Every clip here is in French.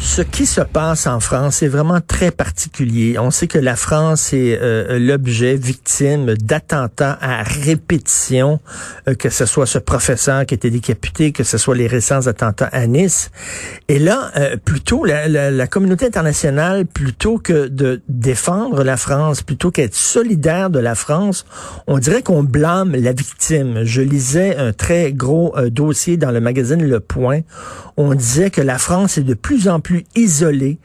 Ce qui se passe en France est vraiment très particulier. On sait que la France est euh, l'objet victime d'attentats à répétition, euh, que ce soit ce professeur qui était décapité, que ce soit les récents attentats à Nice. Et là, euh, plutôt la, la, la, communauté internationale, plutôt que de défendre la France, plutôt qu'être solidaire de la France, on dirait qu'on blâme la victime. Je lisais un très gros dossier dans le magazine Le Point. On disait que la France est de plus en plus plus isolé,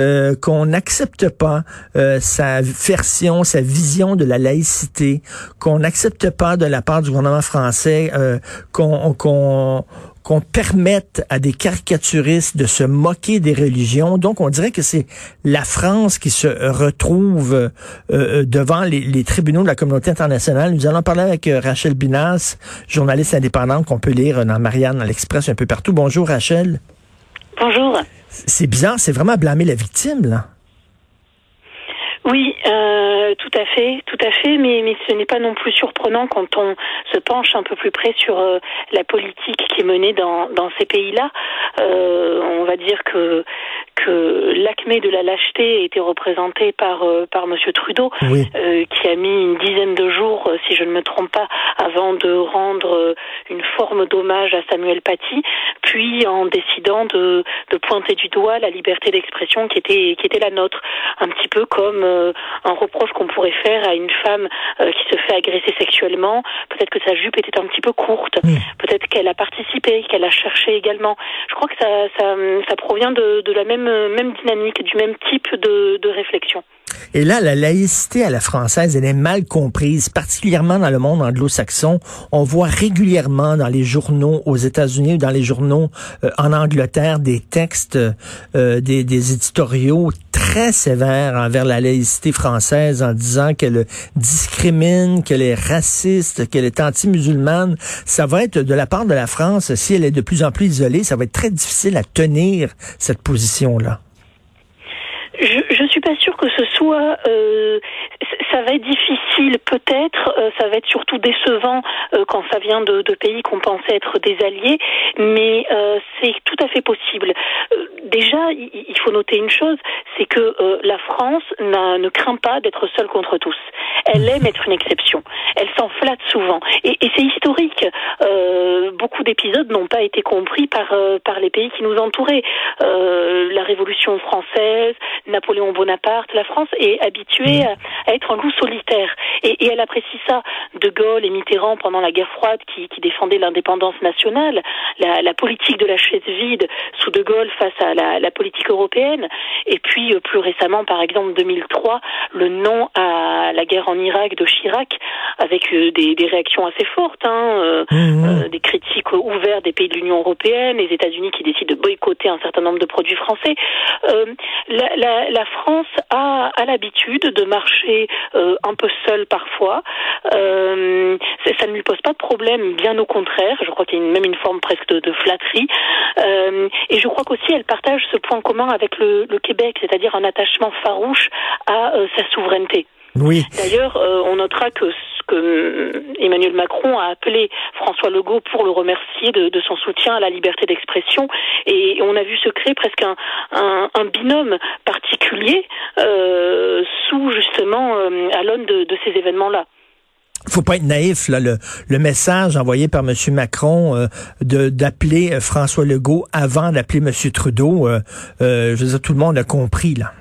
euh, qu'on n'accepte pas euh, sa version, sa vision de la laïcité, qu'on n'accepte pas de la part du gouvernement français euh, qu'on qu'on qu'on permette à des caricaturistes de se moquer des religions. Donc, on dirait que c'est la France qui se retrouve euh, devant les, tribunaux de la communauté internationale. Nous allons parler avec Rachel Binas, journaliste indépendante qu'on peut lire dans Marianne, à l'Express, un peu partout. Bonjour, Rachel. Bonjour. C'est bizarre, c'est vraiment blâmer la victime, là. Oui, euh, tout à fait, tout à fait, mais, ce n'est pas non plus surprenant quand on se penche un peu plus près sur euh, la politique qui est menée dans, dans ces pays-là. Euh, on va dire que que l'acmé de la lâcheté été représenté par euh, par Monsieur Trudeau, euh, qui a mis une dizaine de jours, euh, si je ne me trompe pas, avant de rendre une forme d'hommage à Samuel Paty, puis en décidant de, de pointer du doigt la liberté d'expression qui était qui était la nôtre, un petit peu comme un reproche qu'on pourrait faire à une femme qui se fait agresser sexuellement. Peut-être que sa jupe était un petit peu courte, peut-être qu'elle a participé, qu'elle a cherché également. Je crois que ça ça, ça provient de, de la même même, dynamique, du même type de, de réflexion. Et là, la laïcité à la française, elle est mal comprise, particulièrement dans le monde anglo-saxon. On voit régulièrement dans les journaux aux États-Unis ou dans les journaux euh, en Angleterre des textes, euh, des, éditoriaux très sévères envers la laïcité française en disant qu'elle discrimine, qu'elle est raciste, qu'elle est anti-musulmane. Ça va être de la part de la France, si elle est de plus en plus isolée, ça va être très difficile à tenir cette position-là. Je suis pas sûre que ce soit. Euh, ça va être difficile, peut-être. Euh, ça va être surtout décevant euh, quand ça vient de, de pays qu'on pensait être des alliés, mais euh, c'est tout à fait possible. Euh, déjà, il faut noter une chose, c'est que la France ne craint pas d'être seule contre tous. Elle aime être une exception. Elle s'en flatte souvent, et, et c'est historique. beaucoup d'épisodes n'ont pas été compris par par les pays qui nous entouraient. la Révolution française, Napoléon Bonaparte, la France est habituée à, être un solitaire. Et, elle apprécie ça. De Gaulle et Mitterrand, pendant la guerre froide, qui, qui défendaient l'indépendance nationale, la, politique de la chaise vide sous De Gaulle face à la, la politique européenne. Et puis, euh, plus récemment, par exemple, 2003, le non à la guerre en Irak de Chirac, avec euh, des, des, réactions assez fortes, hein, euh, mmh. des critiques ouvertes des pays de l'Union européenne, les États-Unis qui décident de boycotter un certain nombre de produits français. la, la la, France a, l'habitude de marcher euh, un peu seule parfois. Euh, ça ne lui pose pas de problème, bien au contraire. Je crois qu'il y a même une forme presque de, flatterie. Euh, et je crois qu'aussi elle partage ce point commun avec le, le Québec, c'est-à-dire un attachement farouche à sa souveraineté. Oui. D'ailleurs, on notera que que euh, Emmanuel Macron a appelé François Legault pour le remercier de, son soutien à la liberté d'expression. Et on a vu se créer presque un, binôme particulier euh, sous justement euh, à l'aune de, ces événements-là faut pas être naïf. Là, le, message envoyé par M. Macron de d'appeler François Legault avant d'appeler M. Trudeau, je veux dire, tout le monde a compris. là.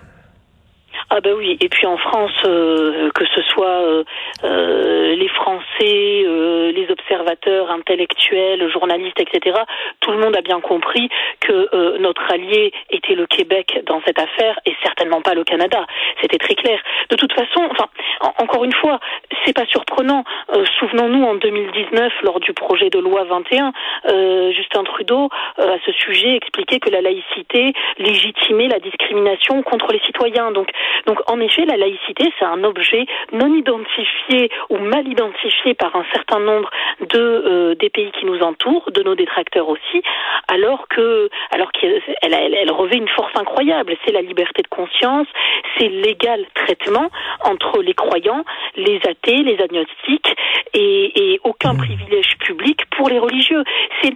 Ah ben oui, et puis en France, euh, que ce soit euh, euh, les Français, les observateurs, intellectuels, journalistes, etc., tout le monde a bien compris que euh, notre allié était le Québec dans cette affaire et certainement pas le Canada. C'était très clair. De toute façon, enfin, encore une fois, c'est pas surprenant. Euh, souvenons-nous en 2019, lors du projet de loi 21, euh, Justin Trudeau, à ce sujet, expliquait que la laïcité légitimait la discrimination contre les citoyens. Donc, donc en effet, la laïcité, c'est un objet non identifié ou mal identifié par un certain nombre de euh, des pays qui nous entourent, de nos détracteurs aussi, alors que alors qu'elle elle, elle revêt une force incroyable. C'est la liberté de conscience, c'est l'égal traitement entre les croyants, les athées, les agnostiques et, et aucun mmh. privilège public pour les religieux. C'est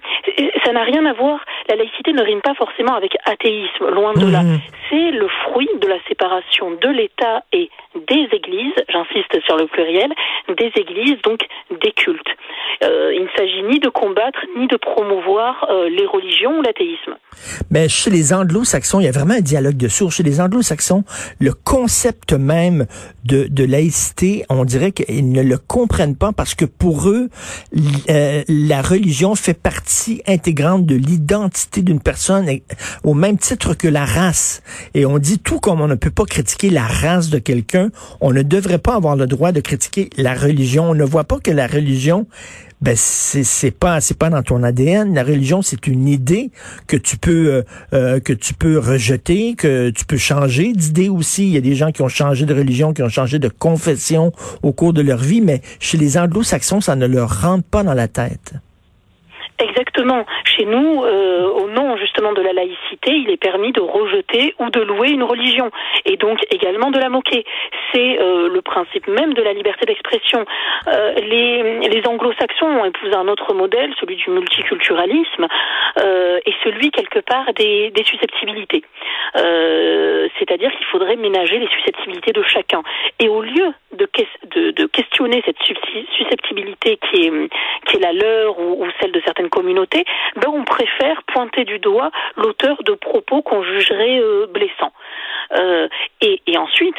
ça n'a rien à voir. La laïcité ne rime pas forcément avec athéisme, loin de là. Mmh. C'est le fruit de la séparation de l'État et des églises, j'insiste sur le pluriel, des églises, donc des cultes. Euh, il ne s'agit ni de combattre ni de promouvoir euh, les religions ou l'athéisme. Mais chez les anglo-saxons, il y a vraiment un dialogue de sourds. Chez les anglo-saxons, le concept même de, de laïcité, on dirait qu'ils ne le comprennent pas parce que pour eux, euh, la religion fait partie intégrante de l'identité d'une personne au même titre que la race. Et on dit tout comme on ne peut pas critiquer la race de quelqu'un, on ne devrait pas avoir le droit de critiquer la religion. On ne voit pas que la religion ben c'est c'est pas c'est pas dans ton ADN. La religion c'est une idée que tu peux euh, euh, que tu peux rejeter, que tu peux changer d'idée aussi. Il y a des gens qui ont changé de religion, qui ont changé de confession au cours de leur vie, mais chez les Anglo-Saxons ça ne leur rentre pas dans la tête. Exactement. Chez nous, euh, au nom justement de la laïcité, il est permis de rejeter ou de louer une religion et donc également de la moquer. C'est euh, le principe même de la liberté d'expression. Euh, les, anglo-saxons ont épousé un autre modèle, celui du multiculturalisme, et celui quelque part des, des susceptibilités. C'est-à-dire qu'il faudrait ménager les susceptibilités de chacun. Et au lieu de, de, cette susceptibilité qui est, qui est la leur ou, ou celle de certaines communauté, ben on préfère pointer du doigt l'auteur de propos qu'on jugerait euh, blessants. Euh, et, et, ensuite,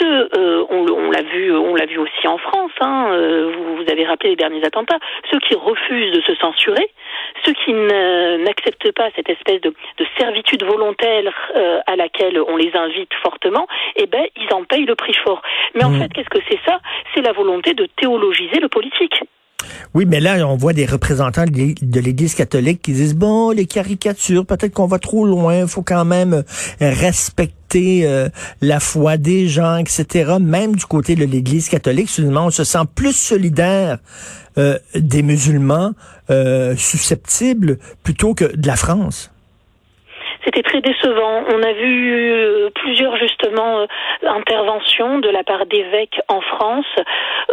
ce, euh, on, on l'a vu, on l'a vu aussi en France. Hein, euh, vous, vous, avez rappelé les derniers attentats. Ceux qui refusent de se censurer, ceux qui n'acceptent pas cette espèce de, de servitude volontaire à laquelle on les invite fortement, eh ben ils en payent le prix fort. Mais en mmh. fait, qu'est-ce que c'est ça? C'est la volonté de théologiser le politique. Oui, mais là, on voit des représentants de l'Église catholique qui disent, bon, les caricatures, peut-être qu'on va trop loin, il faut quand même euh, respecter euh, la foi des gens, etc. Même du côté de l'Église catholique, soudainement, on se sent plus solidaire euh, des musulmans susceptibles plutôt que de la France. C'était très décevant. On a vu plusieurs euh, interventions de la part d'évêques en France.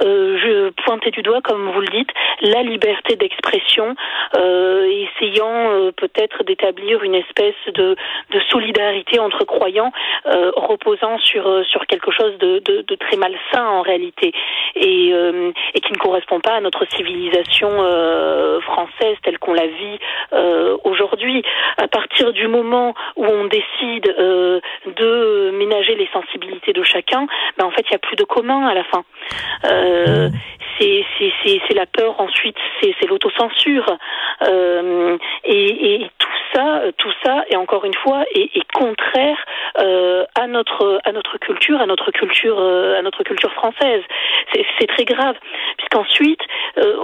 Euh, je pointais du doigt, comme vous le dites, la liberté d'expression, essayant peut-être d'établir une espèce de, solidarité entre croyants, reposant sur quelque chose de, très malsain en réalité et, qui ne correspond pas à notre civilisation française telle qu'on la vit aujourd'hui. À partir du moment où on décide euh, de ménager les sensibilités de chacun, ben en fait il n'y a plus de commun à la fin. Euh, c'est la peur ensuite, c'est l'autocensure euh, et, et, tout ça, tout ça et encore une fois est, est contraire euh, à notre à notre culture, à notre culture euh, à notre culture française. C'est très grave puisqu'ensuite euh,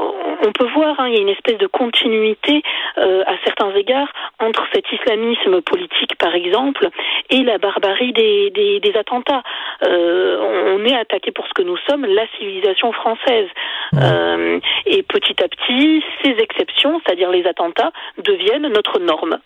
on peut voir hein, il y a une espèce de continuité euh, à certains égards entre cet islamisme politique par exemple et la barbarie des, des, des attentats. on est attaqué pour ce que nous sommes, la civilisation française. Euh, et petit à petit, ces exceptions, c'est-à-dire les attentats, deviennent notre norme.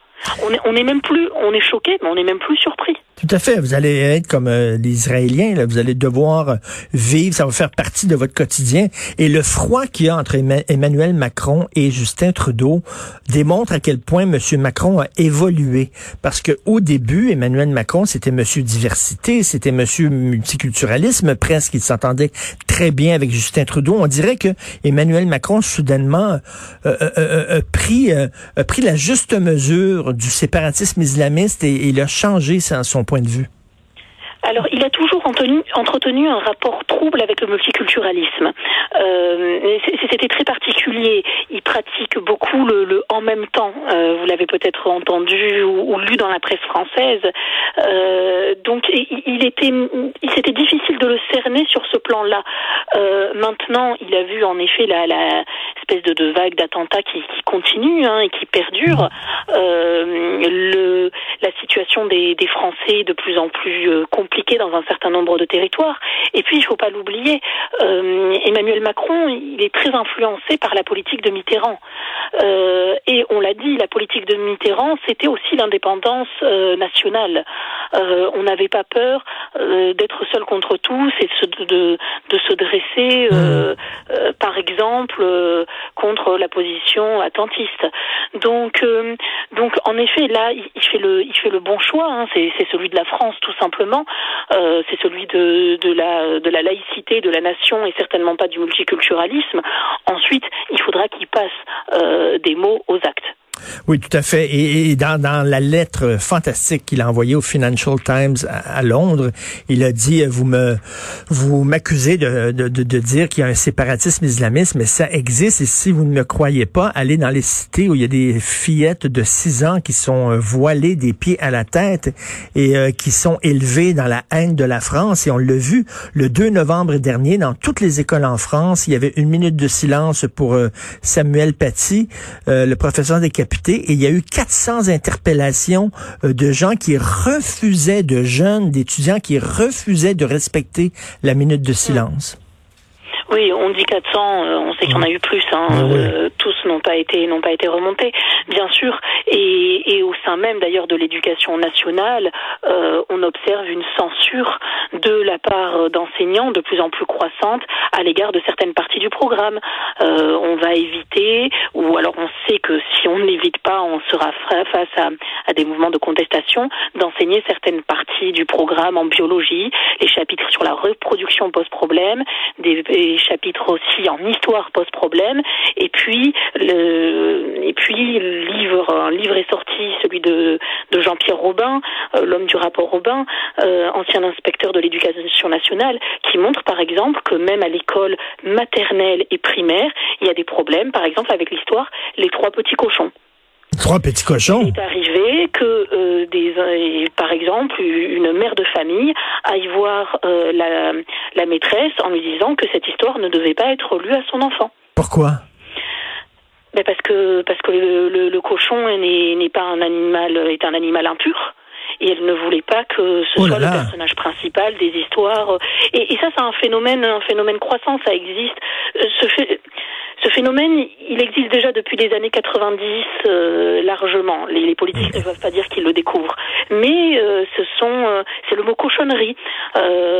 On est, on est même plus, on est choqué, mais on est même plus surpris. Tout à fait. Vous allez être comme euh, les Israéliens. Là. Vous allez devoir euh, vivre. Ça va faire partie de votre quotidien. Et le froid qu'il y a entre Emmanuel Macron et Justin Trudeau démontre à quel point M. Macron a évolué. Parce que au début, Emmanuel Macron, c'était Monsieur diversité, c'était Monsieur multiculturalisme presque. Il s'entendait très bien avec Justin Trudeau. On dirait que Emmanuel Macron soudainement euh, a pris a pris la juste mesure du séparatisme islamiste et, il a changé son point de vue? alors, il a toujours entretenu, un rapport trouble avec le multiculturalisme. Euh, C'était très particulier. Il pratique beaucoup le, en même temps. Euh, vous l'avez peut-être entendu ou, lu dans la presse française. Euh, donc, il, était, c'était difficile de le cerner sur ce plan-là. Euh, maintenant, il a vu en effet la, espèce de, vague d'attentats qui, continue hein, et qui perdure. La situation des, Français de plus en plus compliquée dans un certain nombre de territoires. Et puis, il faut pas l'oublier, Emmanuel Macron, il est très influencé par la politique de Mitterrand. Euh, et on l'a dit, la politique de Mitterrand, c'était aussi l'indépendance euh, nationale. Euh, on n'avait pas peur euh, d'être seul contre tous et de, se, de, de se dresser, mmh. par exemple, contre la position attentiste. Donc, donc en effet, là, il, il, fait le, il fait le bon choix. Hein, c'est celui de la France, tout simplement. Euh, c'est celui de, de, la, de la laïcité de la nation et certainement pas du multiculturalisme. Ensuite, il faudra qu'il passe euh, des mots aux actes. Oui, tout à fait. Et, dans, dans, la lettre fantastique qu'il a envoyée au Financial Times à, Londres, il a dit vous me vous m'accusez de, de, de, dire qu'il y a un séparatisme islamiste, mais ça existe. Et si vous ne me croyez pas, allez dans les cités où il y a des fillettes de 6 ans qui sont euh, voilées des pieds à la tête et euh, qui sont élevées dans la haine de la France. Et on l'a vu le 2 novembre dernier dans toutes les écoles en France. Il y avait une minute de silence pour euh, Samuel Paty, le professeur des et il y a eu 400 interpellations euh, de gens qui refusaient, de jeunes, d'étudiants qui refusaient de respecter la minute de silence. Oui, on dit 400, euh, on sait qu'il y en a eu plus. Hein, euh, tous n'ont pas été n'ont pas été remontés, bien sûr. Et, et au sein même d'ailleurs de l'éducation nationale, euh, on observe une censure de la part d'enseignants de plus en plus croissante à l'égard de certaines parties du programme. Euh, on va éviter, ou alors on sait que si on n'évite pas, on sera face à, à des mouvements de contestation, d'enseigner certaines parties du programme en biologie, les chapitres sur la reproduction pose problème, des chapitres aussi en histoire pose problème. Et puis, le, et puis, livre, un livre est sorti, celui de, de Jean-Pierre Robin, euh, l'homme du rapport Robin, euh, ancien inspecteur de l'éducation nationale, qui montre par exemple que même à l'école maternelle et primaire, il y a des problèmes, par exemple avec l'histoire, les trois petits cochons. Trois petits cochons. Il est arrivé que euh, des, par exemple, une mère de famille aille voir euh, la, la maîtresse en lui disant que cette histoire ne devait pas être lue à son enfant. Pourquoi? Ben parce que parce que le, le, cochon n'est pas un animal est un animal impur. Et elle ne voulait pas que ce oh soit le personnage principal des histoires. Et, et ça c'est un phénomène un phénomène croissant ça existe. Euh, ce fait, ce phénomène, il existe déjà depuis les années 90 euh, largement. Les, les politiques ne peuvent pas dire qu'ils le découvrent, mais euh, ce sont, euh, c'est le mot cochonnerie.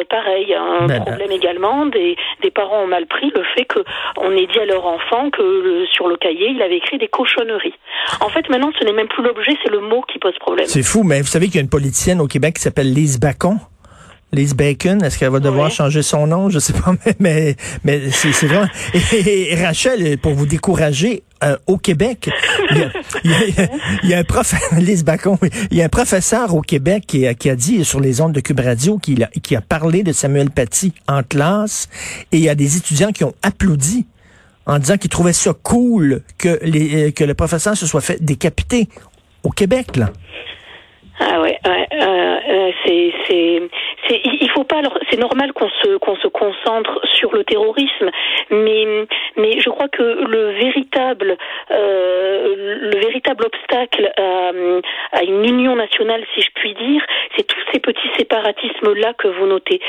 pareil, un ben, problème également. Des, des parents ont mal pris le fait que on ait dit à leur enfant que sur le cahier il avait écrit des cochonneries. En fait, maintenant, ce n'est même plus l'objet, c'est le mot qui pose problème. C'est fou, mais vous savez qu'il y a une politicienne au Québec qui s'appelle Lise Bacon? Lise Bacon, est-ce qu'elle va devoir changer son nom? Je sais pas, mais, mais, c'est vraiment... Et, Rachel, pour vous décourager, euh, au Québec, il y, a, il, y a, un prof, Lise Bacon, il y a un professeur au Québec qui a, qui a dit sur les ondes de Cube Radio qu'il a, qui a parlé de Samuel Paty en classe et il y a des étudiants qui ont applaudi en disant qu'ils trouvaient ça cool que, les, que le professeur se soit fait décapiter au Québec, là. Ah ouais, ouais euh, euh c'est il faut pas c'est normal qu'on se qu'on se concentre sur le terrorisme, mais mais je crois que le véritable euh, le véritable obstacle à, à, une union nationale, si je puis dire, c'est tous ces petits séparatismes là que vous notez.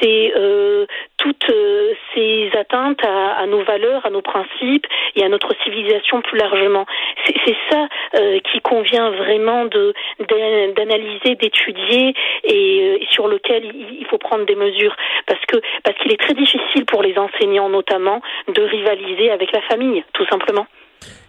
C'est euh, toutes euh, ces atteintes à, nos valeurs, à nos principes et à notre civilisation plus largement. C'est ça euh, qui convient vraiment d'analyser, d'étudier et, euh, sur lequel il faut prendre des mesures parce que parce qu'il est très difficile pour les enseignants notamment de rivaliser avec la famille, tout simplement.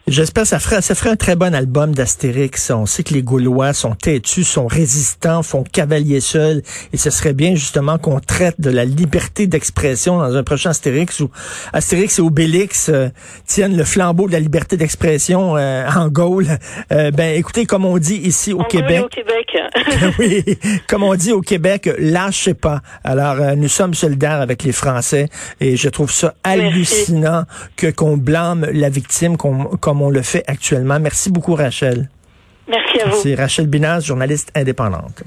J'espère que ça ferait, ça ferait un très bon album d'Astérix. On sait que les Gaulois sont têtus, sont résistants, font cavalier seul. Et ce serait bien justement qu'on traite de la liberté d'expression dans un prochain Astérix où Astérix et Obélix euh, tiennent le flambeau de la liberté d'expression euh, en Gaule. Euh, ben écoutez, comme on dit ici au Québec. Au Québec. oui, comme on dit au Québec, lâchez pas. Alors, euh, nous sommes solidaires avec les Français et je trouve ça hallucinant que qu'on blâme la victime comme, comme on le fait actuellement. Merci beaucoup, Rachel. Merci à vous. C'est Rachel Binaz, journaliste indépendante.